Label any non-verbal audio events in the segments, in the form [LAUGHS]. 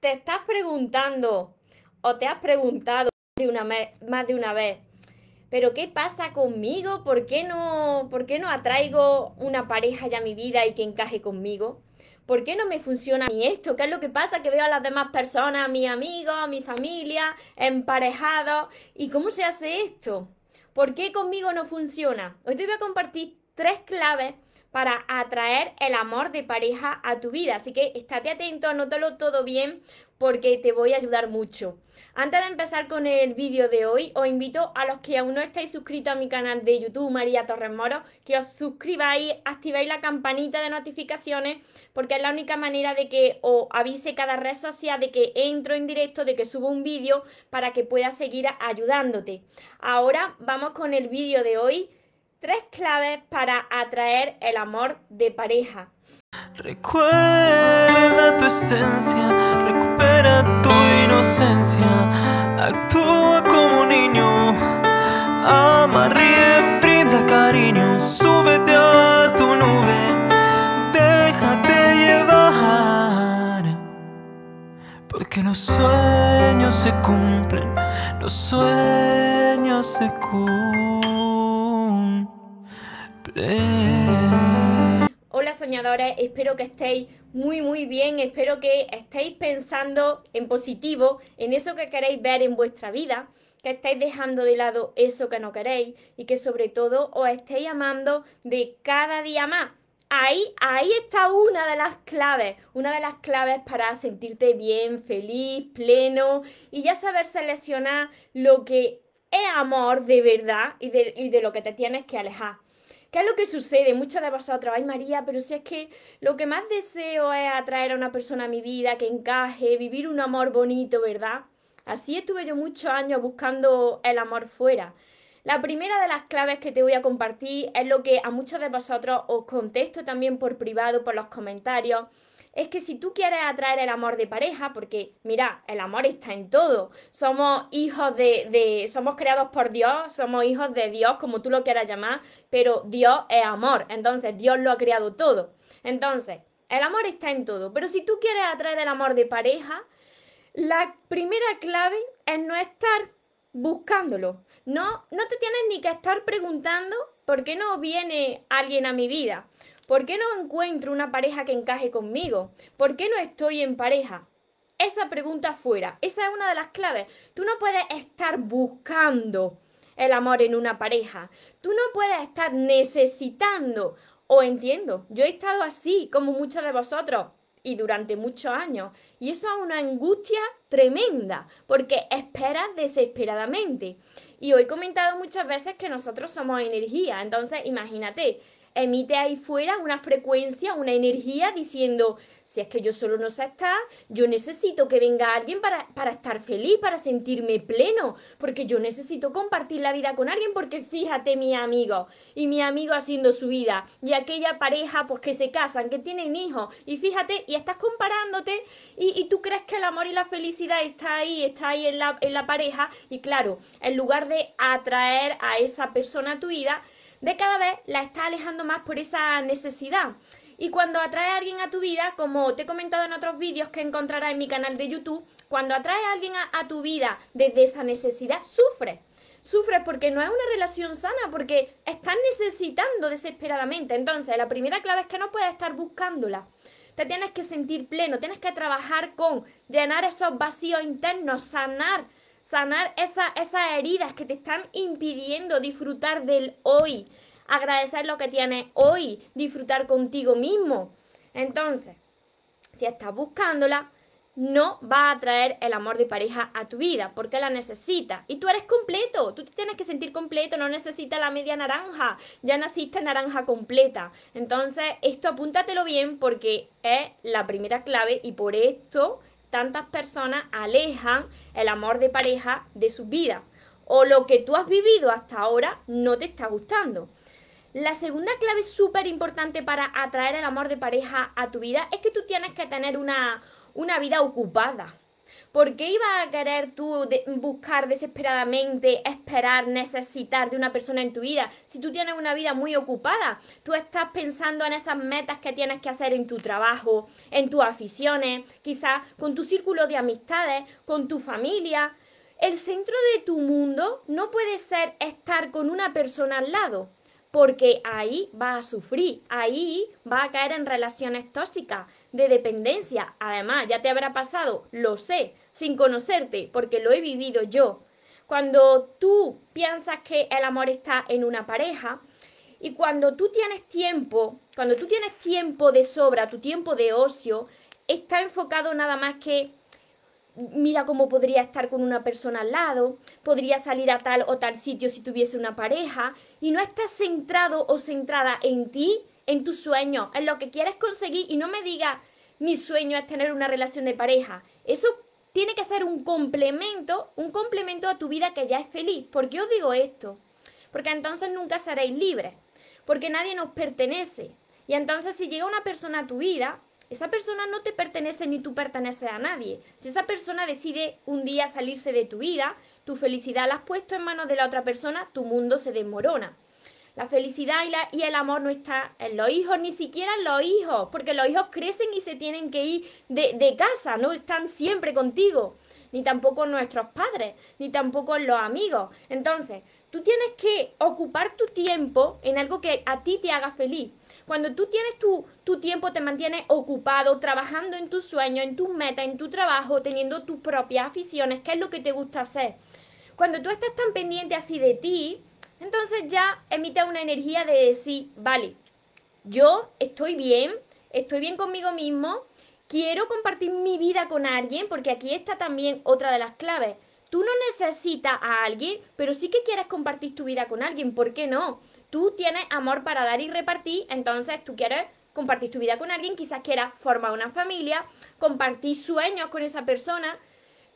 te estás preguntando o te has preguntado de una más de una vez, pero ¿qué pasa conmigo? ¿Por qué no, por qué no atraigo una pareja ya a mi vida y que encaje conmigo? ¿Por qué no me funciona a mí esto? ¿Qué es lo que pasa? Que veo a las demás personas, a mis amigos, a mi familia, emparejados. ¿Y cómo se hace esto? ¿Por qué conmigo no funciona? Hoy te voy a compartir tres claves para atraer el amor de pareja a tu vida. Así que estate atento, anótalo todo bien porque te voy a ayudar mucho. Antes de empezar con el vídeo de hoy, os invito a los que aún no estáis suscritos a mi canal de YouTube, María Torres Moro, que os suscribáis, activéis la campanita de notificaciones, porque es la única manera de que os avise cada red social de que entro en directo, de que subo un vídeo, para que pueda seguir ayudándote. Ahora vamos con el vídeo de hoy Tres claves para atraer el amor de pareja. Recuerda tu esencia, recupera tu inocencia, actúa como niño, ama, ríe, brinda cariño, súbete a tu nube, déjate llevar, porque los sueños se cumplen, los sueños se cumplen. Espero que estéis muy muy bien, espero que estéis pensando en positivo, en eso que queréis ver en vuestra vida, que estéis dejando de lado eso que no queréis y que sobre todo os estéis amando de cada día más. Ahí, ahí está una de las claves, una de las claves para sentirte bien, feliz, pleno y ya saber seleccionar lo que es amor de verdad y de, y de lo que te tienes que alejar. ¿Qué es lo que sucede? Muchos de vosotros, ay María, pero si es que lo que más deseo es atraer a una persona a mi vida, que encaje, vivir un amor bonito, ¿verdad? Así estuve yo muchos años buscando el amor fuera. La primera de las claves que te voy a compartir es lo que a muchos de vosotros os contesto también por privado, por los comentarios, es que si tú quieres atraer el amor de pareja, porque mira, el amor está en todo, somos hijos de, somos creados por Dios, somos hijos de Dios, como tú lo quieras llamar, pero Dios es amor, entonces Dios lo ha creado todo. Entonces, el amor está en todo, pero si tú quieres atraer el amor de pareja, la primera clave es no estar buscándolo. No, no te tienes ni que estar preguntando por qué no viene alguien a mi vida. ¿Por qué no encuentro una pareja que encaje conmigo? ¿Por qué no estoy en pareja? Esa pregunta fuera, esa es una de las claves. Tú no puedes estar buscando el amor en una pareja. Tú no puedes estar necesitando. O entiendo, yo he estado así como muchos de vosotros y durante muchos años. Y eso es una angustia tremenda, porque esperas desesperadamente. Y hoy he comentado muchas veces que nosotros somos energía. Entonces, imagínate, emite ahí fuera una frecuencia, una energía diciendo, si es que yo solo no sé estar, yo necesito que venga alguien para, para estar feliz, para sentirme pleno, porque yo necesito compartir la vida con alguien, porque fíjate mi amigo, y mi amigo haciendo su vida, y aquella pareja pues que se casan, que tienen hijos, y fíjate, y estás comparándote, y, y tú crees que el amor y la felicidad está ahí, está ahí en la, en la pareja, y claro, en lugar de atraer a esa persona a tu vida, de cada vez la está alejando más por esa necesidad. Y cuando atrae a alguien a tu vida, como te he comentado en otros vídeos que encontrarás en mi canal de YouTube, cuando atrae a alguien a, tu vida desde esa necesidad, sufres. Sufres porque no es una relación sana, porque estás necesitando desesperadamente. Entonces, la primera clave es que no puedes estar buscándola. Te tienes que sentir pleno, tienes que trabajar con llenar esos vacíos internos, sanar sanar esa, esas heridas que te están impidiendo disfrutar del hoy, agradecer lo que tienes hoy, disfrutar contigo mismo. Entonces, si estás buscándola, no va a traer el amor de pareja a tu vida porque la necesitas. Y tú eres completo, tú te tienes que sentir completo, no necesitas la media naranja, ya naciste naranja completa. Entonces, esto apúntatelo bien porque es la primera clave y por esto tantas personas alejan el amor de pareja de su vida o lo que tú has vivido hasta ahora no te está gustando. La segunda clave súper importante para atraer el amor de pareja a tu vida es que tú tienes que tener una, una vida ocupada. ¿Por qué ibas a querer tú buscar desesperadamente, esperar, necesitar de una persona en tu vida? Si tú tienes una vida muy ocupada, tú estás pensando en esas metas que tienes que hacer en tu trabajo, en tus aficiones, quizás con tu círculo de amistades, con tu familia. El centro de tu mundo no puede ser estar con una persona al lado porque ahí va a sufrir, ahí va a caer en relaciones tóxicas, de dependencia. Además, ya te habrá pasado, lo sé, sin conocerte, porque lo he vivido yo. Cuando tú piensas que el amor está en una pareja y cuando tú tienes tiempo, cuando tú tienes tiempo de sobra, tu tiempo de ocio, está enfocado nada más que mira cómo podría estar con una persona al lado, podría salir a tal o tal sitio si tuviese una pareja, y no estás centrado o centrada en ti, en tus sueños, en lo que quieres conseguir, y no me digas, mi sueño es tener una relación de pareja. Eso tiene que ser un complemento, un complemento a tu vida que ya es feliz. ¿Por qué os digo esto? Porque entonces nunca seréis libres, porque nadie nos pertenece. Y entonces si llega una persona a tu vida, esa persona no te pertenece ni tú perteneces a nadie. Si esa persona decide un día salirse de tu vida, tu felicidad la has puesto en manos de la otra persona, tu mundo se desmorona. La felicidad y, la, y, el amor no está en los hijos, ni siquiera en los hijos, porque los hijos crecen y se tienen que ir de, de casa, no están siempre contigo, ni tampoco nuestros padres, ni tampoco los amigos. Entonces, tú tienes que ocupar tu tiempo en algo que a ti te haga feliz. Cuando tú tienes tu, tu tiempo, te mantienes ocupado, trabajando en tus sueños, en tus metas, en tu trabajo, teniendo tus propias aficiones, ¿qué es lo que te gusta hacer? Cuando tú estás tan pendiente así de ti, entonces ya emite una energía de decir, vale, yo estoy bien, estoy bien conmigo mismo, quiero compartir mi vida con alguien, porque aquí está también otra de las claves. Tú no necesitas a alguien, pero sí que quieres compartir tu vida con alguien, ¿por qué no? tú tienes amor para dar y repartir, entonces tú quieres compartir tu vida con alguien, quizás quieras formar una familia, compartir sueños con esa persona,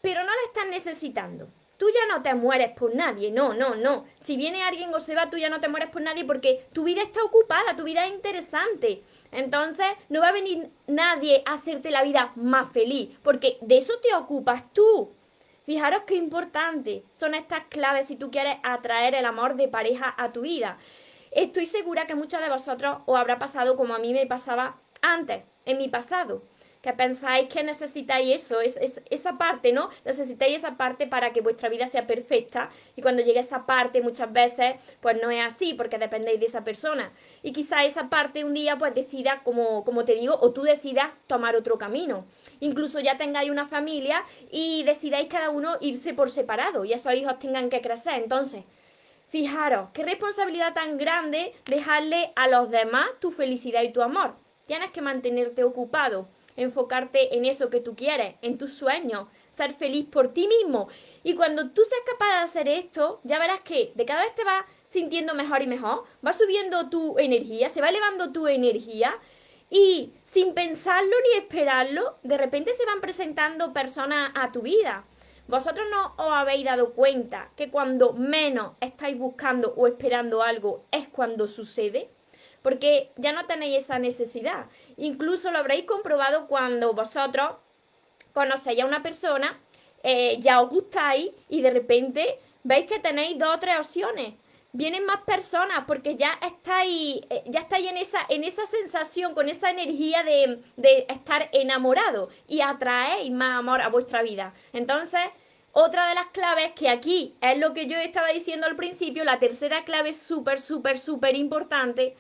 pero no la estás necesitando. Tú ya no te mueres por nadie, no, no, no. Si viene alguien o se va, tú ya no te mueres por nadie porque tu vida está ocupada, tu vida es interesante. Entonces, no va a venir nadie a hacerte la vida más feliz, porque de eso te ocupas tú. Fijaros qué importante son estas claves si tú quieres atraer el amor de pareja a tu vida. Estoy segura que muchos de vosotros os habrá pasado como a mí me pasaba antes, en mi pasado, que pensáis que necesitáis eso, es, esa parte, ¿no? Necesitáis esa parte para que vuestra vida sea perfecta y cuando llegue esa parte muchas veces pues no es así porque dependéis de esa persona y quizá esa parte un día pues decida, como, como te digo, o tú decidas tomar otro camino. Incluso ya tengáis una familia y decidáis cada uno irse por separado y esos hijos tengan que crecer. Entonces, Fijaros, qué responsabilidad tan grande dejarle a los demás tu felicidad y tu amor. Tienes que mantenerte ocupado, enfocarte en eso que tú quieres, en tus sueños, ser feliz por ti mismo. Y cuando tú seas capaz de hacer esto, ya verás que de cada vez te vas sintiendo mejor y mejor, va subiendo tu energía, se va elevando tu energía y sin pensarlo ni esperarlo, de repente se van presentando personas a tu vida ¿Vosotros no os habéis dado cuenta que cuando menos estáis buscando o esperando algo es cuando sucede? Porque ya no tenéis esa necesidad. Incluso lo habréis comprobado cuando vosotros conocéis a una persona, eh, ya os gustáis y de repente veis que tenéis dos o tres opciones. Vienen más personas porque ya estáis, eh, ya estáis en esa, en esa sensación, con esa energía de, de estar enamorado y atraéis más amor a vuestra vida. Entonces, otra de las claves que aquí es lo que yo estaba diciendo al principio, la tercera clave súper, súper, súper importante,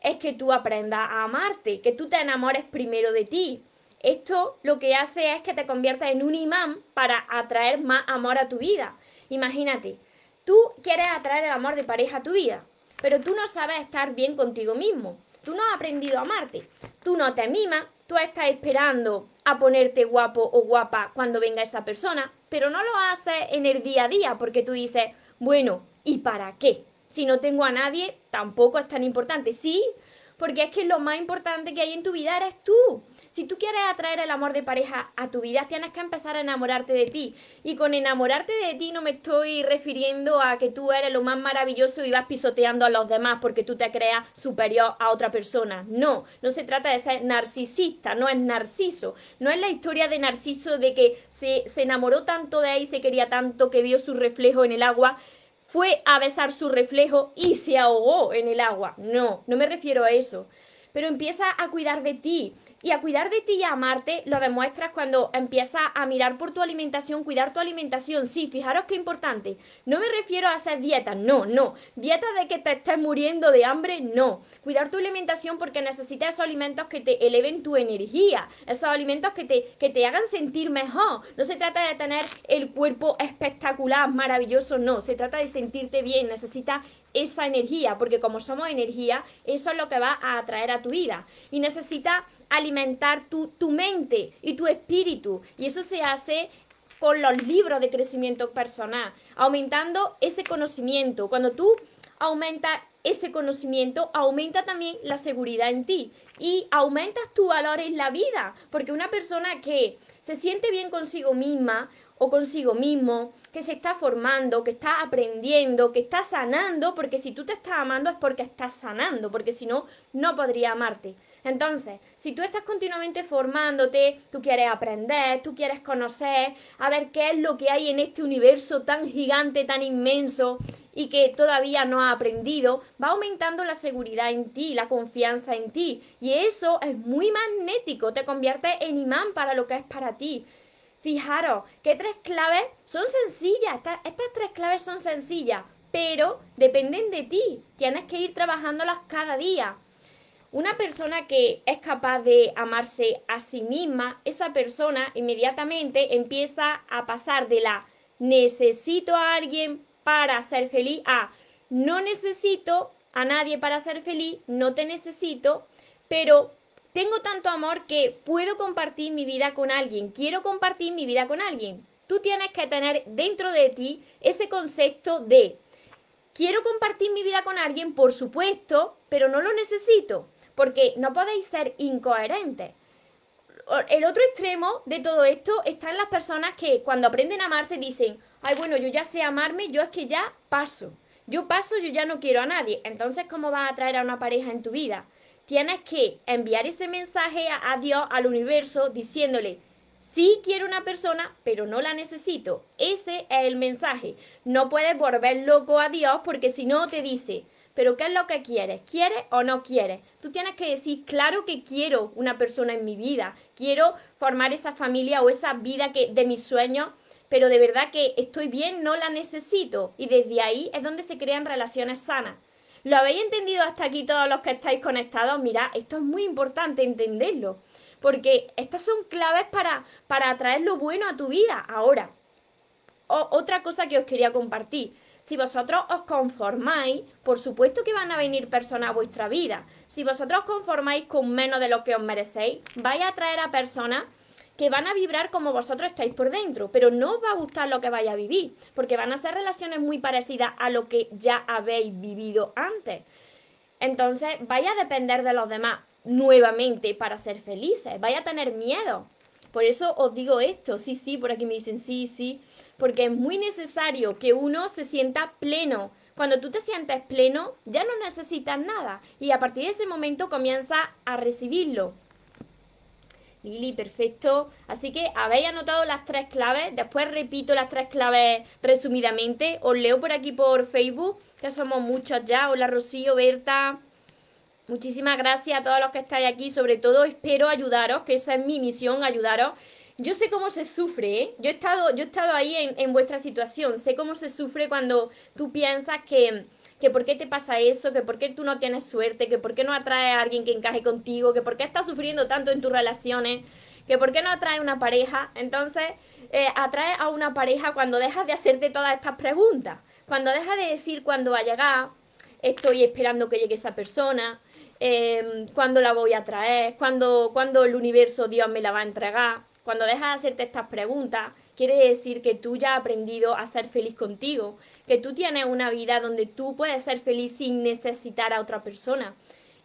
es que tú aprendas a amarte, que tú te enamores primero de ti. Esto lo que hace es que te conviertas en un imán para atraer más amor a tu vida. Imagínate, tú quieres atraer el amor de pareja a tu vida, pero tú no sabes estar bien contigo mismo. Tú no has aprendido a amarte. Tú no te mimas, tú estás esperando a ponerte guapo o guapa cuando venga esa persona, pero no lo haces en el día a día porque tú dices, bueno, ¿y para qué? Si no tengo a nadie, tampoco es tan importante. Sí, porque es que lo más importante que hay en tu vida eres tú. Si tú quieres atraer el amor de pareja a tu vida, tienes que empezar a enamorarte de ti. Y con enamorarte de ti no me estoy refiriendo a que tú eres lo más maravilloso y vas pisoteando a los demás porque tú te creas superior a otra persona. No, no se trata de ser narcisista, no es narciso. No es la historia de Narciso de que se, se enamoró tanto de él y se quería tanto que vio su reflejo en el agua fue a besar su reflejo y se ahogó en el agua. No, no me refiero a eso. Pero empieza a cuidar de ti, y a cuidar de ti y a amarte lo demuestras cuando empiezas a mirar por tu alimentación, cuidar tu alimentación. Sí, fijaros qué importante. No me refiero a hacer dietas, no, no. Dietas de que te estés muriendo de hambre, no. Cuidar tu alimentación porque necesitas esos alimentos que te eleven tu energía, esos alimentos que te, que te hagan sentir mejor. No se trata de tener el cuerpo espectacular, maravilloso, no. Se trata de sentirte bien, necesitas esa energía, porque como somos energía, eso es lo que va a atraer a tu vida. Y necesita alimentar tu, tu mente y tu espíritu. Y eso se hace con los libros de crecimiento personal, aumentando ese conocimiento. Cuando tú aumentas ese conocimiento, aumenta también la seguridad en ti y aumentas tu valor en la vida, porque una persona que se siente bien consigo misma, o consigo mismo, que se está formando, que está aprendiendo, que está sanando, porque si tú te estás amando es porque estás sanando, porque si no, no podría amarte. Entonces, si tú estás continuamente formándote, tú quieres aprender, tú quieres conocer, a ver qué es lo que hay en este universo tan gigante, tan inmenso y que todavía no has aprendido, va aumentando la seguridad en ti, la confianza en ti. Y eso es muy magnético, te convierte en imán para lo que es para ti. Fijaros que tres claves son sencillas, estas, tres claves son sencillas, pero dependen de ti. Tienes que ir trabajándolas cada día. Una persona que es capaz de amarse a sí misma, esa persona inmediatamente empieza a pasar de la necesito a alguien para ser feliz a no necesito a nadie para ser feliz, no te necesito, pero tengo tanto amor que puedo compartir mi vida con alguien, quiero compartir mi vida con alguien. Tú tienes que tener dentro de ti ese concepto de quiero compartir mi vida con alguien, por supuesto, pero no lo necesito, porque no podéis ser incoherentes. El otro extremo de todo esto está en las personas que cuando aprenden a amarse dicen, ay bueno, yo ya sé amarme, yo es que ya paso. Yo paso, yo ya no quiero a nadie. Entonces, ¿cómo vas a atraer a una pareja en tu vida? Tienes que enviar ese mensaje a, Dios, al universo, diciéndole, sí quiero una persona, pero no la necesito. Ese es el mensaje. No puedes volver loco a Dios porque si no te dice, pero ¿qué es lo que quieres? ¿Quieres o no quieres? Tú tienes que decir, claro que quiero una persona en mi vida, quiero formar esa familia o esa vida que, de mis sueños, pero de verdad que estoy bien, no la necesito. Y desde ahí es donde se crean relaciones sanas. ¿Lo habéis entendido hasta aquí todos los que estáis conectados? Mira, esto es muy importante entenderlo, porque estas son claves para, para atraer lo bueno a tu vida. Ahora, otra cosa que os quería compartir. Si vosotros os conformáis, por supuesto que van a venir personas a vuestra vida. Si vosotros os conformáis con menos de lo que os merecéis, vais a atraer a personas que van a vibrar como vosotros estáis por dentro, pero no os va a gustar lo que vaya a vivir, porque van a ser relaciones muy parecidas a lo que ya habéis vivido antes. Entonces, vaya a depender de los demás nuevamente para ser felices, vaya a tener miedo. Por eso os digo esto, sí, sí, por aquí me dicen sí, sí, porque es muy necesario que uno se sienta pleno. Cuando tú te sientes pleno, ya no necesitas nada y a partir de ese momento comienza a recibirlo. Lili, perfecto. Así que habéis anotado las tres claves. Después repito las tres claves resumidamente. Os leo por aquí por Facebook, que somos muchos ya. Hola Rocío, Berta. Muchísimas gracias a todos los que estáis aquí. Sobre todo espero ayudaros, que esa es mi misión, ayudaros. Yo sé cómo se sufre, ¿eh? Yo he estado, yo he estado ahí en, en vuestra situación. Sé cómo se sufre cuando tú piensas que que por qué te pasa eso, que por qué tú no tienes suerte, que por qué no atrae a alguien que encaje contigo, que por qué estás sufriendo tanto en tus relaciones, que por qué no atrae una pareja. Entonces, eh, atrae a una pareja cuando dejas de hacerte todas estas preguntas, cuando dejas de decir cuándo va a llegar, estoy esperando que llegue esa persona, eh, cuándo la voy a traer, cuándo, cuándo el universo Dios me la va a entregar. Cuando dejas de hacerte estas preguntas, quiere decir que tú ya has aprendido a ser feliz contigo, que tú tienes una vida donde tú puedes ser feliz sin necesitar a otra persona.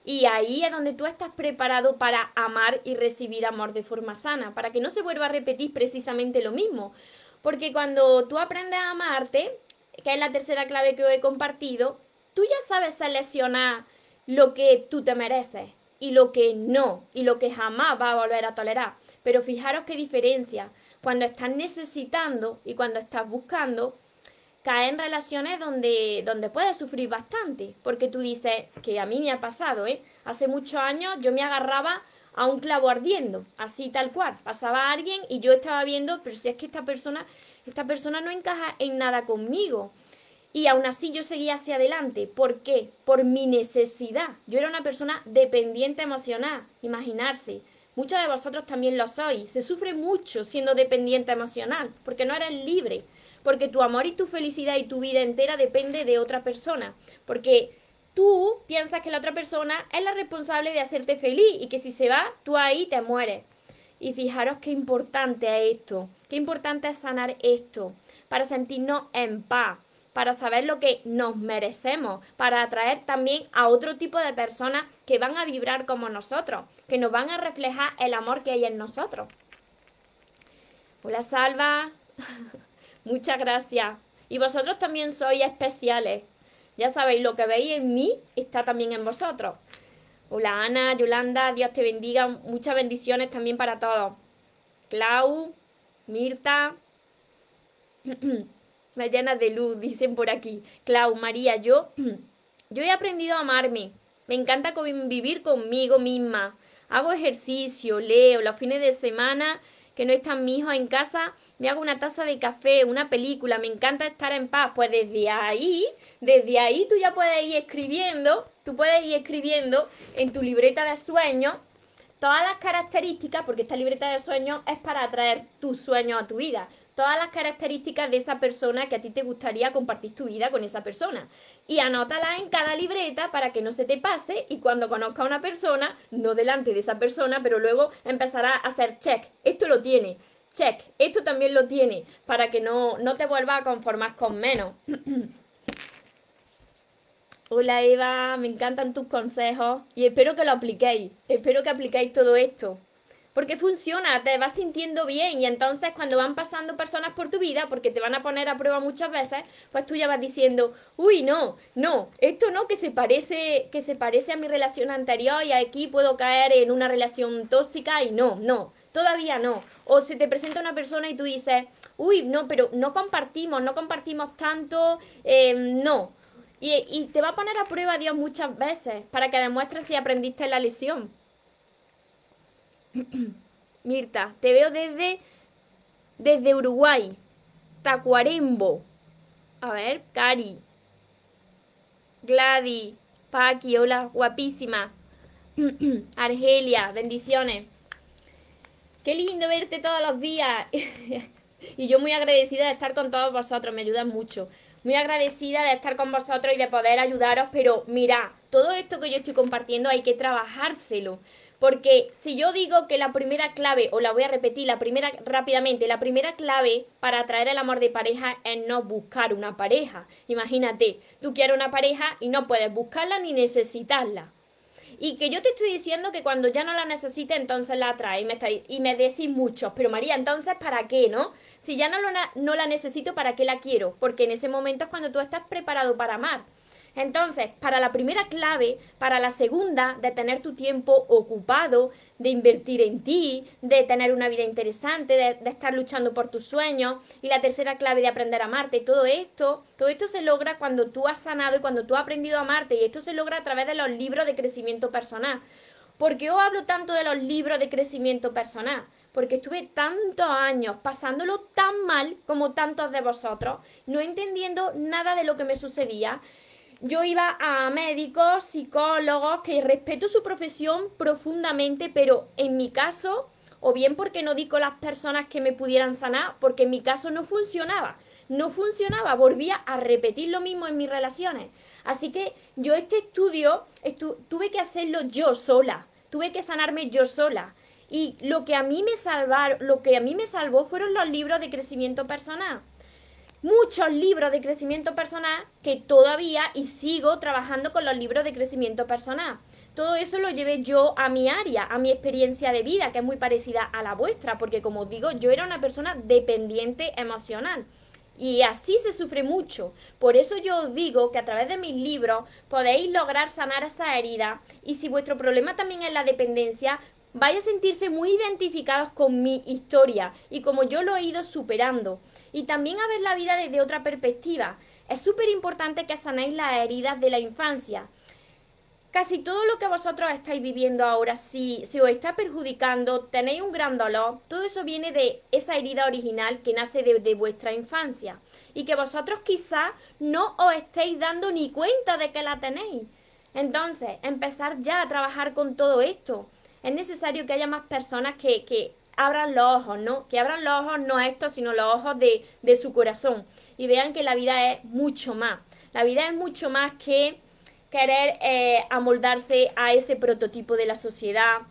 Y ahí es donde tú estás preparado para amar y recibir amor de forma sana, para que no se vuelva a repetir precisamente lo mismo. Porque cuando tú aprendes a amarte, que es la tercera clave que os he compartido, tú ya sabes seleccionar lo que tú te mereces y lo que no, y lo que jamás va a volver a tolerar. Pero fijaros qué diferencia cuando estás necesitando y cuando estás buscando caer en relaciones donde, donde puedes sufrir bastante, porque tú dices, que a mí me ha pasado, ¿eh? Hace muchos años yo me agarraba a un clavo ardiendo, así tal cual. Pasaba alguien y yo estaba viendo, pero si es que esta persona, esta persona no encaja en nada conmigo. Y aún así yo seguía hacia adelante. ¿Por qué? Por mi necesidad. Yo era una persona dependiente emocional, imaginarse. Muchos de vosotros también lo sois. Se sufre mucho siendo dependiente emocional, porque no eres libre porque tu amor y tu felicidad y tu vida entera depende de otra persona, porque tú piensas que la otra persona es la responsable de hacerte feliz y que si se va, tú ahí te mueres. Y fijaros qué importante es esto, qué importante es sanar esto, para sentirnos en paz, para saber lo que nos merecemos, para atraer también a otro tipo de personas que van a vibrar como nosotros, que nos van a reflejar el amor que hay en nosotros. Hola Salva. [LAUGHS] Muchas gracias. Y vosotros también sois especiales. Ya sabéis, lo que veis en mí está también en vosotros. Hola Ana, Yolanda, Dios te bendiga. Muchas bendiciones también para todos. Clau, Mirta. [CLEARS THROAT] Me de luz, [LAUGHS] dicen por aquí. Clau, María, yo, [CLEARS THROAT] yo he aprendido a amarme. Me encanta vivir conmigo misma. Hago ejercicio, leo los fines de semana que no están mis hijos en casa, me hago una taza de café, una película, me encanta estar en paz. Pues desde ahí, desde ahí tú ya puedes ir escribiendo, tú puedes ir escribiendo en tu libreta de sueños todas las características, porque esta libreta de sueños es para atraer tus sueños a tu vida todas las características de esa persona que a ti te gustaría compartir tu vida con esa persona. Y anótalas en cada libreta para que no se te pase y cuando conozca a una persona, no delante de esa persona, pero luego empezará a hacer check. Esto lo tiene. Check. Esto también lo tiene. Para que no, no te vuelvas a conformar con menos. [CLEARS THROAT] Hola Eva, me encantan tus consejos y espero que lo apliquéis. Espero que apliquéis todo esto porque funciona, te vas sintiendo bien y entonces cuando van pasando personas por tu vida, porque te van a poner a prueba muchas veces, pues tú ya vas diciendo, uy, no, no, esto no que se parece, que se parece a mi relación anterior y aquí puedo caer en una relación tóxica y no, no, todavía no. O se te presenta una persona y tú dices, uy, no, pero no compartimos, no compartimos tanto, em, no. Y, y te va a poner a prueba Dios muchas veces para que demuestres si aprendiste la lección. [CLEARS THROAT] Mirta, te veo desde, desde Uruguay. Tacuarembo. A ver, Cari. Gladys. Paqui, hola, guapísima. [CLEARS THROAT] Argelia, bendiciones. Qué lindo verte todos los días. [LAUGHS] y yo muy agradecida de estar con todos vosotros, me ayudan mucho. Muy agradecida de estar con vosotros y de poder ayudaros, pero mira, todo esto que yo estoy compartiendo hay que trabajárselo. Porque si yo digo que la primera clave, o la voy a repetir, la primera rápidamente, la primera clave para atraer el amor de pareja es no buscar una pareja. Imagínate, tú quieres una pareja y no puedes buscarla ni necesitarla. Y que yo te estoy diciendo que cuando ya no la necesites, entonces la atrae. Y me, decís muchos, pero María, entonces ¿para qué, no? Si ya no, no la necesito, ¿para qué la quiero? Porque en ese momento es cuando tú estás preparado para amar. Entonces, para la primera clave, para la segunda, de tener tu tiempo ocupado, de invertir en ti, de tener una vida interesante, de, estar luchando por tus sueños, y la tercera clave de aprender a amarte, todo esto, todo esto se logra cuando tú has sanado y cuando tú has aprendido a amarte, y esto se logra a través de los libros de crecimiento personal. ¿Por qué os hablo tanto de los libros de crecimiento personal? Porque estuve tantos años pasándolo tan mal como tantos de vosotros, no entendiendo nada de lo que me sucedía, yo iba a médicos, psicólogos, que respeto su profesión profundamente, pero en mi caso, o bien porque no di con las personas que me pudieran sanar, porque en mi caso no funcionaba. No funcionaba, volvía a repetir lo mismo en mis relaciones. Así que yo este estudio tuve que hacerlo yo sola, tuve que sanarme yo sola. Y lo que a mí me salvar, lo que a mí me salvó fueron los libros de crecimiento personal muchos libros de crecimiento personal que todavía y sigo trabajando con los libros de crecimiento personal. todo eso lo llevé yo a mi área, a mi experiencia de vida, que es muy parecida a la vuestra, porque como os digo, yo era una persona dependiente emocional. Y así se sufre mucho. Por eso yo os digo que a través de mis libros podéis lograr sanar esa herida. Y si vuestro problema también es la dependencia, vais a sentirse muy identificados con mi historia y como yo lo he ido superando. Y también a ver la vida desde otra perspectiva. Es súper importante que sanéis las heridas de la infancia. Casi todo lo que vosotros estáis viviendo ahora, si, si os está perjudicando, tenéis un gran dolor, todo eso viene de esa herida original que nace de, vuestra infancia y que vosotros quizás no os estéis dando ni cuenta de que la tenéis. Entonces, empezar ya a trabajar con todo esto. Es necesario que haya más personas que, que abran los ojos, ¿no? Que abran los ojos no esto, sino los ojos de, de su corazón y vean que la vida es mucho más. La vida es mucho más que querer eh, amoldarse a ese prototipo de la sociedad,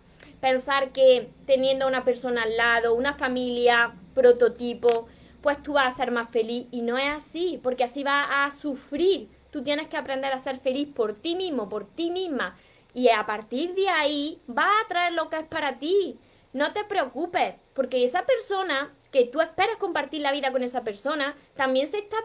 pensar que teniendo a una persona al lado, una familia prototipo, pues tú vas a ser más feliz y no es así, porque así vas a sufrir. Tú tienes que aprender a ser feliz por ti mismo, por ti misma. Y a partir de ahí vas a traer lo que es para ti. No te preocupes, porque esa persona que tú esperas compartir la vida con esa persona, también se está,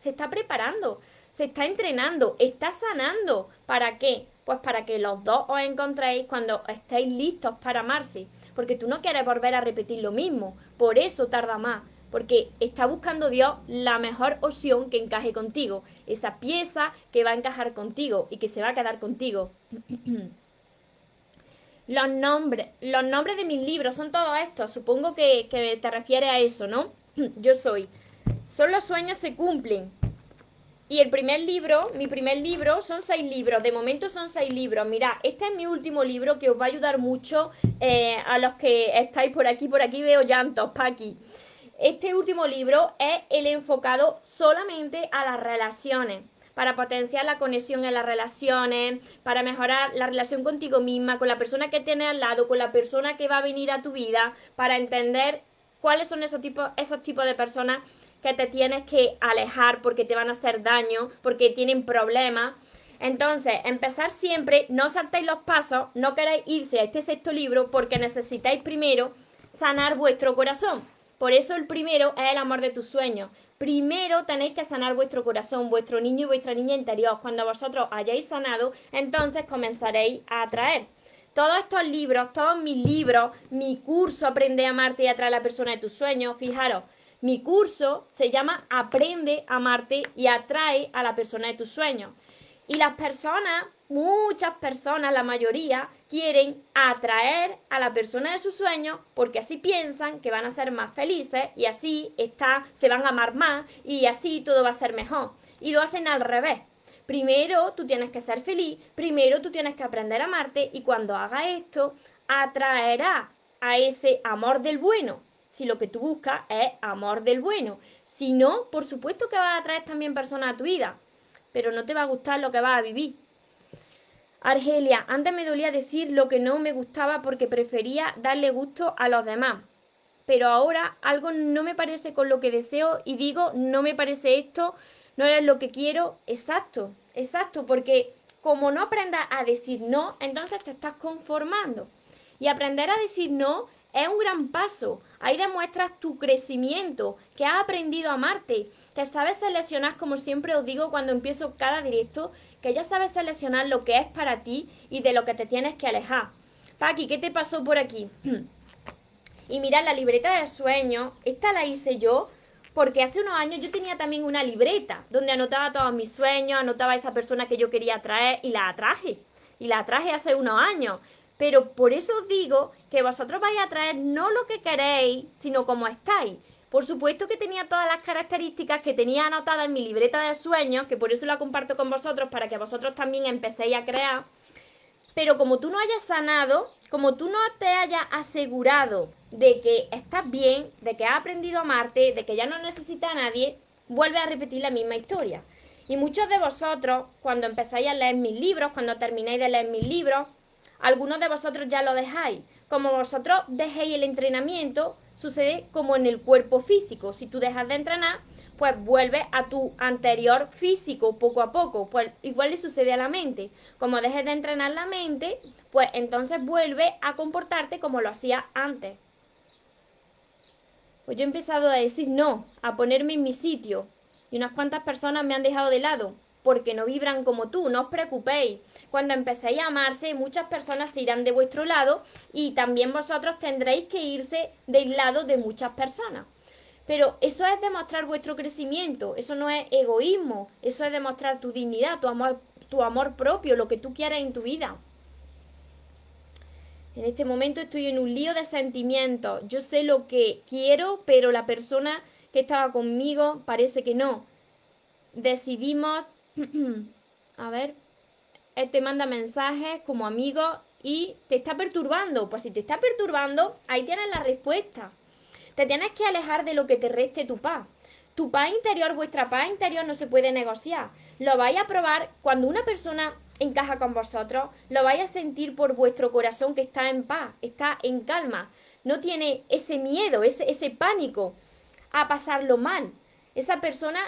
se está preparando se está entrenando, está sanando. ¿Para qué? Pues para que los dos os encontréis cuando estéis listos para amarse. Porque tú no quieres volver a repetir lo mismo. Por eso tarda más. Porque está buscando Dios la mejor opción que encaje contigo. Esa pieza que va a encajar contigo y que se va a quedar contigo. [CLEARS THROAT] los, nombres, los nombres de mis libros son todos estos. Supongo que, te refieres a eso, ¿no? [CLEARS THROAT] Yo soy. Son los sueños se cumplen. Y el primer libro, mi primer libro, son seis libros. De momento son seis libros. Mira, este es mi último libro que os va a ayudar mucho eh, a los que estáis por aquí. Por aquí veo llantos, Paqui. Este último libro es el enfocado solamente a las relaciones para potenciar la conexión en las relaciones, para mejorar la relación contigo misma, con la persona que tienes al lado, con la persona que va a venir a tu vida, para entender cuáles son esos tipos, esos tipos de personas que te tienes que alejar porque te van a hacer daño, porque tienen problemas. Entonces, empezar siempre, no saltéis los pasos, no queráis irse a este sexto libro porque necesitáis primero sanar vuestro corazón. Por eso el primero es el amor de tus sueños. Primero tenéis que sanar vuestro corazón, vuestro niño y vuestra niña interior. Cuando vosotros hayáis sanado, entonces comenzaréis a atraer. Todos estos libros, todos mis libros, mi curso Aprende a amarte y atraer a la persona de tus sueños, fijaros, mi curso se llama Aprende a amarte y atrae a la persona de tus sueños. Y las personas, muchas personas, la mayoría, quieren atraer a la persona de sus sueños porque así piensan que van a ser más felices y así está, se van a amar más y así todo va a ser mejor. Y lo hacen al revés. Primero tú tienes que ser feliz, primero tú tienes que aprender a amarte y cuando haga esto atraerá a ese amor del bueno, si lo que tú buscas es amor del bueno. Si no, por supuesto que vas a atraer también personas a tu vida, pero no te va a gustar lo que vas a vivir. Argelia, antes me dolía decir lo que no me gustaba porque prefería darle gusto a los demás. Pero ahora algo no me parece con lo que deseo y digo, no me parece esto, no es lo que quiero. Exacto, exacto, porque como no aprendas a decir no, entonces te estás conformando. Y aprender a decir no es un gran paso. Ahí demuestras tu crecimiento, que has aprendido a amarte, que sabes seleccionar, como siempre os digo cuando empiezo cada directo, que ya sabes seleccionar lo que es para ti y de lo que te tienes que alejar. Paqui, ¿qué te pasó por aquí? [CLEARS THROAT] y mira, la libreta de sueños, esta la hice yo porque hace unos años yo tenía también una libreta donde anotaba todos mis sueños, anotaba a esa persona que yo quería atraer y la atraje. Y la atraje hace unos años. Pero por eso os digo que vosotros vais a traer no lo que queréis, sino como estáis. Por supuesto que tenía todas las características que tenía anotadas en mi libreta de sueños, que por eso la comparto con vosotros, para que vosotros también empecéis a crear. Pero como tú no hayas sanado, como tú no te hayas asegurado de que estás bien, de que has aprendido a amarte, de que ya no necesitas a nadie, vuelve a repetir la misma historia. Y muchos de vosotros, cuando empezáis a leer mis libros, cuando termináis de leer mis libros, algunos de vosotros ya lo dejáis. Como vosotros dejéis el entrenamiento, sucede como en el cuerpo físico. Si tú dejas de entrenar, pues vuelve a tu anterior físico poco a poco. Pues igual le sucede a la mente. Como dejes de entrenar la mente, pues entonces vuelve a comportarte como lo hacía antes. Pues yo he empezado a decir no, a ponerme en mi sitio. Y unas cuantas personas me han dejado de lado porque no vibran como tú, no os preocupéis. Cuando empecéis a amarse, muchas personas se irán de vuestro lado y también vosotros tendréis que irse del lado de muchas personas. Pero eso es demostrar vuestro crecimiento, eso no es egoísmo, eso es demostrar tu dignidad, tu amor, tu amor propio, lo que tú quieres en tu vida. En este momento estoy en un lío de sentimientos. Yo sé lo que quiero, pero la persona que estaba conmigo parece que no. Decidimos, [CLEARS THROAT] a ver, él te manda mensajes como amigo y te está perturbando. Pues si te está perturbando, ahí tienes la respuesta. Te tienes que alejar de lo que te reste tu paz. Tu paz interior, vuestra paz interior no se puede negociar. Lo vais a probar cuando una persona encaja con vosotros, lo vais a sentir por vuestro corazón que está en paz, está en calma. No tiene ese miedo, ese, ese pánico a pasarlo mal. Esa persona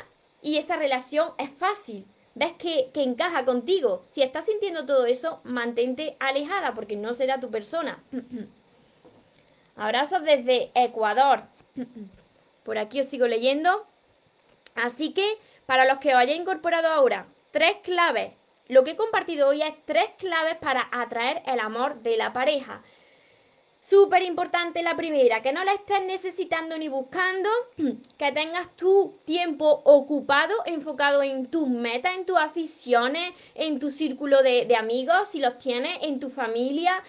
y esa relación es fácil. Ves que, que encaja contigo. Si estás sintiendo todo eso, mantente alejada porque no será tu persona. [CLEARS THROAT] Abrazos desde Ecuador. [CLEARS THROAT] Por aquí os sigo leyendo. Así que, para los que os hayáis incorporado ahora, tres claves. Lo que he compartido hoy es tres claves para atraer el amor de la pareja. Súper importante la primera, que no la estés necesitando ni buscando, [CLEARS THROAT] que tengas tu tiempo ocupado, enfocado en tus metas, en tus aficiones, en tu círculo de, de amigos, si los tienes, en tu familia,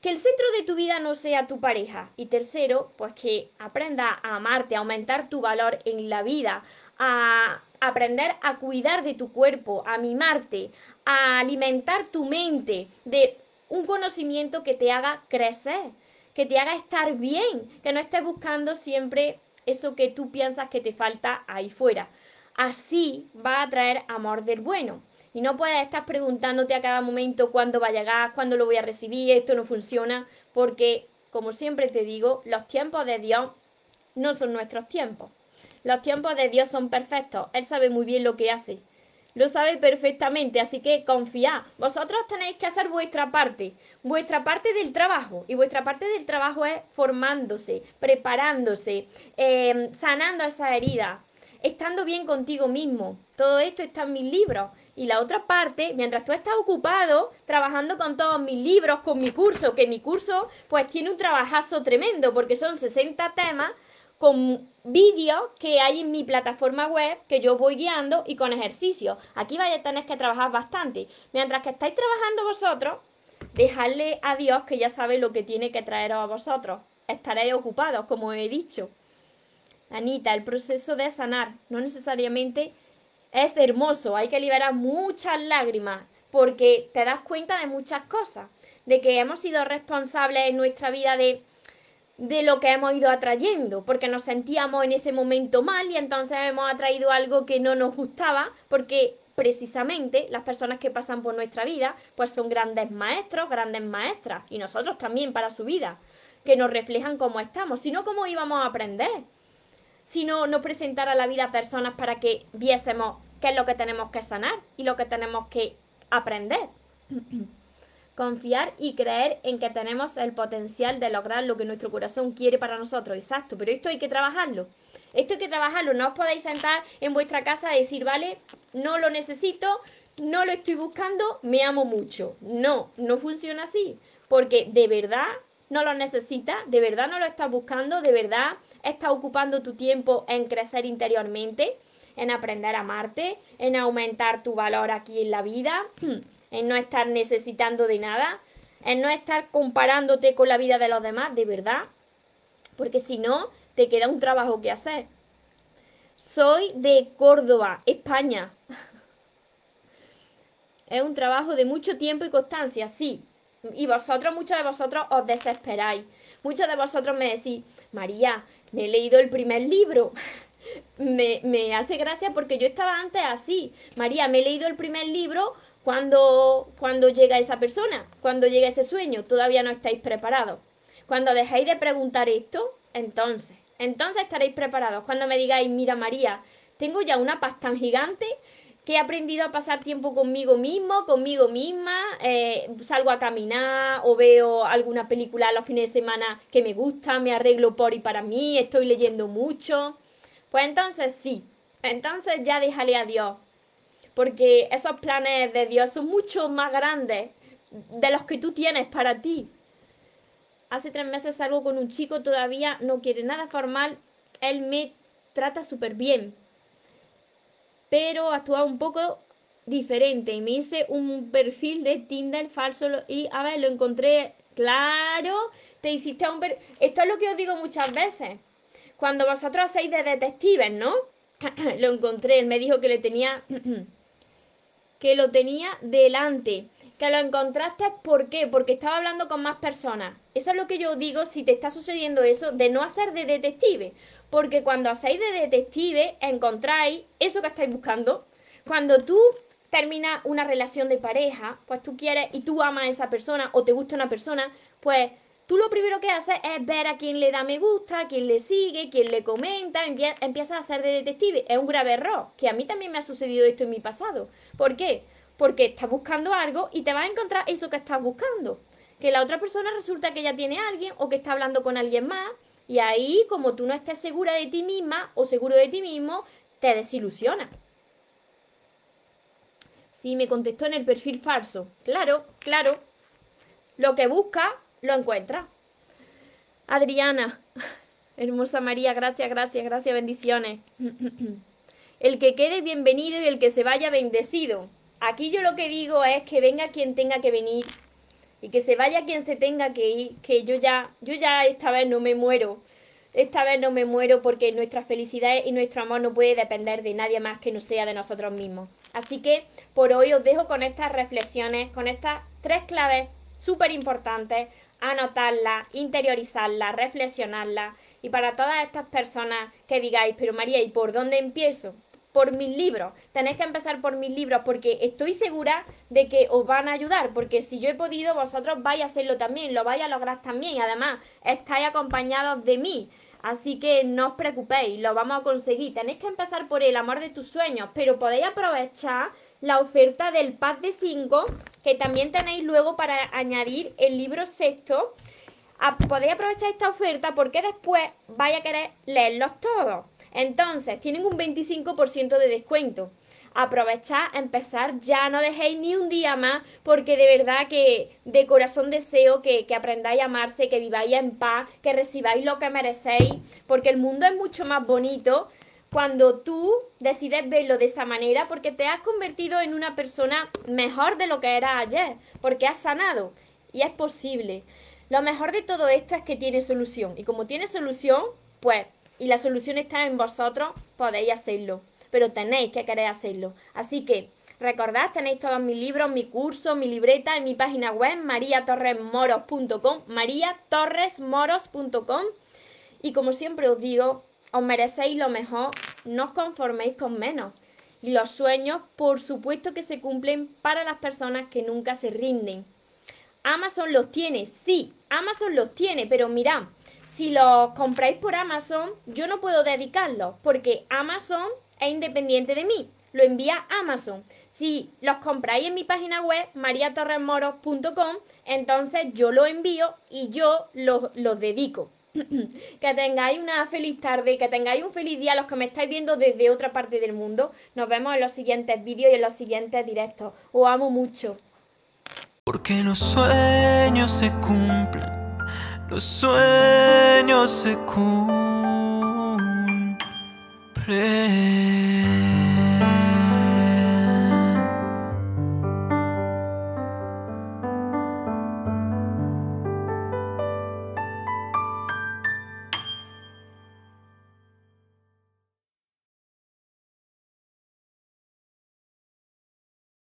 que el centro de tu vida no sea tu pareja. Y tercero, pues que aprenda a amarte, a aumentar tu valor en la vida, a aprender a cuidar de tu cuerpo, a mimarte, a alimentar tu mente de un conocimiento que te haga crecer, que te haga estar bien, que no estés buscando siempre eso que tú piensas que te falta ahí fuera. Así va a traer amor del bueno. Y no puedes estar preguntándote a cada momento cuándo va a llegar, cuándo lo voy a recibir, esto no funciona, porque, como siempre te digo, los tiempos de Dios no son nuestros tiempos. Los tiempos de Dios son perfectos. Él sabe muy bien lo que hace. Lo sabe perfectamente, así que confiad. Vosotros tenéis que hacer vuestra parte, vuestra parte del trabajo. Y vuestra parte del trabajo es formándose, preparándose, eh, sanando esa herida, estando bien contigo mismo. Todo esto está en mis libros. Y la otra parte, mientras tú estás ocupado trabajando con todos mis libros, con mi curso, que mi curso pues tiene un trabajazo tremendo porque son 60 temas con vídeos que hay en mi plataforma web que yo voy guiando y con ejercicios. Aquí vais a tener que trabajar bastante. Mientras que estáis trabajando vosotros, dejadle a Dios que ya sabe lo que tiene que traeros a vosotros. Estaréis ocupados, como he dicho. Anita, el proceso de sanar no necesariamente es hermoso, hay que liberar muchas lágrimas porque te das cuenta de muchas cosas, de que hemos sido responsables en nuestra vida de, de lo que hemos ido atrayendo, porque nos sentíamos en ese momento mal y entonces hemos atraído algo que no nos gustaba, porque precisamente las personas que pasan por nuestra vida, pues son grandes maestros, grandes maestras, y nosotros también para su vida, que nos reflejan cómo estamos, si no, cómo íbamos a aprender, si no nos presentara la vida a personas para que viésemos qué es lo que tenemos que sanar y lo que tenemos que aprender. [CLEARS THROAT] Confiar y creer en que tenemos el potencial de lograr lo que nuestro corazón quiere para nosotros. Exacto, pero esto hay que trabajarlo. Esto hay que trabajarlo. No os podéis sentar en vuestra casa y decir, vale, no lo necesito, no lo estoy buscando, me amo mucho. No, no funciona así. Porque de verdad no lo necesitas, de verdad no lo estás buscando, de verdad estás ocupando tu tiempo en crecer interiormente en aprender a amarte, en aumentar tu valor aquí en la vida, [CLEARS THROAT] en no estar necesitando de nada, en no estar comparándote con la vida de los demás, de verdad, porque si no, te queda un trabajo que hacer. Soy de Córdoba, España. [LAUGHS] Es un trabajo de mucho tiempo y constancia, sí. Y vosotros, muchos de vosotros os desesperáis. Muchos de vosotros me decís, María, me he leído el primer libro [LAUGHS] me, me hace gracia porque yo estaba antes así. María, me he leído el primer libro cuando, cuando llega esa persona, cuando llega ese sueño. Todavía no estáis preparados. Cuando dejéis de preguntar esto, entonces, entonces estaréis preparados. Cuando me digáis, mira María, tengo ya una paz tan gigante que he aprendido a pasar tiempo conmigo mismo, conmigo misma, eh, salgo a caminar o veo alguna película los fines de semana que me gusta, me arreglo por y para mí, estoy leyendo mucho. Pues entonces sí, entonces ya déjale a Dios, porque esos planes de Dios son mucho más grandes de los que tú tienes para ti. Hace tres meses salgo con un chico, todavía no quiere nada formal, él me trata súper bien, pero actúa un poco diferente y me hice un perfil de Tinder falso y a ver, lo encontré claro, te hiciste un Esto es lo que os digo muchas veces. Cuando vosotros hacéis de detectives, ¿no? [CLEARS THROAT] lo encontré, él me dijo que le tenía [CLEARS THROAT] que lo tenía delante. Que lo encontraste, ¿por qué? Porque estaba hablando con más personas. Eso es lo que yo digo si te está sucediendo eso de no hacer de detective. Porque cuando hacéis de detective, encontráis eso que estáis buscando. Cuando tú terminas una relación de pareja, pues tú quieres y tú amas a esa persona o te gusta una persona, pues tú lo primero que haces es ver a quién le da me gusta, a quién le sigue, quién le comenta, empiezas a hacer de detective. Es un grave error, que a mí también me ha sucedido esto en mi pasado. ¿Por qué? Porque estás buscando algo y te vas a encontrar eso que estás buscando. Que la otra persona resulta que ya tiene a alguien o que está hablando con alguien más y ahí, como tú no estés segura de ti misma o seguro de ti mismo, te desilusiona. Sí, me contestó en el perfil falso. Claro, claro. Lo que busca, lo encuentra. Adriana, [LAUGHS] hermosa María, gracias, gracias, gracias, bendiciones. [CLEARS THROAT] El que quede bienvenido y el que se vaya bendecido. Aquí yo lo que digo es que venga quien tenga que venir y que se vaya quien se tenga que ir, que yo ya, yo ya esta vez no me muero. Esta vez no me muero porque nuestra felicidad y nuestro amor no puede depender de nadie más que no sea de nosotros mismos. Así que por hoy os dejo con estas reflexiones, con estas tres claves súper importantes, anotarlas, interiorizarlas, reflexionarlas. Y para todas estas personas que digáis, pero María, ¿y por dónde empiezo? por mis libros. Tenéis que empezar por mis libros porque estoy segura de que os van a ayudar. Porque si yo he podido, vosotros vais a hacerlo también, lo vais a lograr también. Además, estáis acompañados de mí. Así que no os preocupéis, lo vamos a conseguir. Tenéis que empezar por el amor de tus sueños, pero podéis aprovechar la oferta del pack de 5 que también tenéis luego para añadir el libro sexto. podéis aprovechar esta oferta porque después vais a querer leerlos todos. Entonces, tienen un 25% de descuento. Aprovechad, empezar ya, no dejéis ni un día más, porque de verdad que de corazón deseo que, que aprendáis a amarse, que viváis en paz, que recibáis lo que merecéis, porque el mundo es mucho más bonito cuando tú decides verlo de esa manera, porque te has convertido en una persona mejor de lo que era ayer, porque has sanado y es posible. Lo mejor de todo esto es que tiene solución y como tiene solución, pues y la solución está en vosotros, podéis hacerlo, pero tenéis que querer hacerlo. Así que recordad, tenéis todos mis libros, mi curso, mi libreta en mi página web mariatorresmoros.com, mariatorresmoros.com y como siempre os digo, os merecéis lo mejor, no os conforméis con menos. Y los sueños, por supuesto que se cumplen para las personas que nunca se rinden. Amazon los tiene, sí, Amazon los tiene, pero mirad, si los compráis por Amazon, yo no puedo dedicarlos porque Amazon es independiente de mí. Lo envía Amazon. Si los compráis en mi página web, mariatorresmoros.com, entonces yo lo envío y yo los, dedico. [CLEARS THROAT] que tengáis una feliz tarde, que tengáis un feliz día los que me estáis viendo desde otra parte del mundo. Nos vemos en los siguientes vídeos y en los siguientes directos. Os amo mucho. Porque los sueños se cumplen los sueños se cumplen.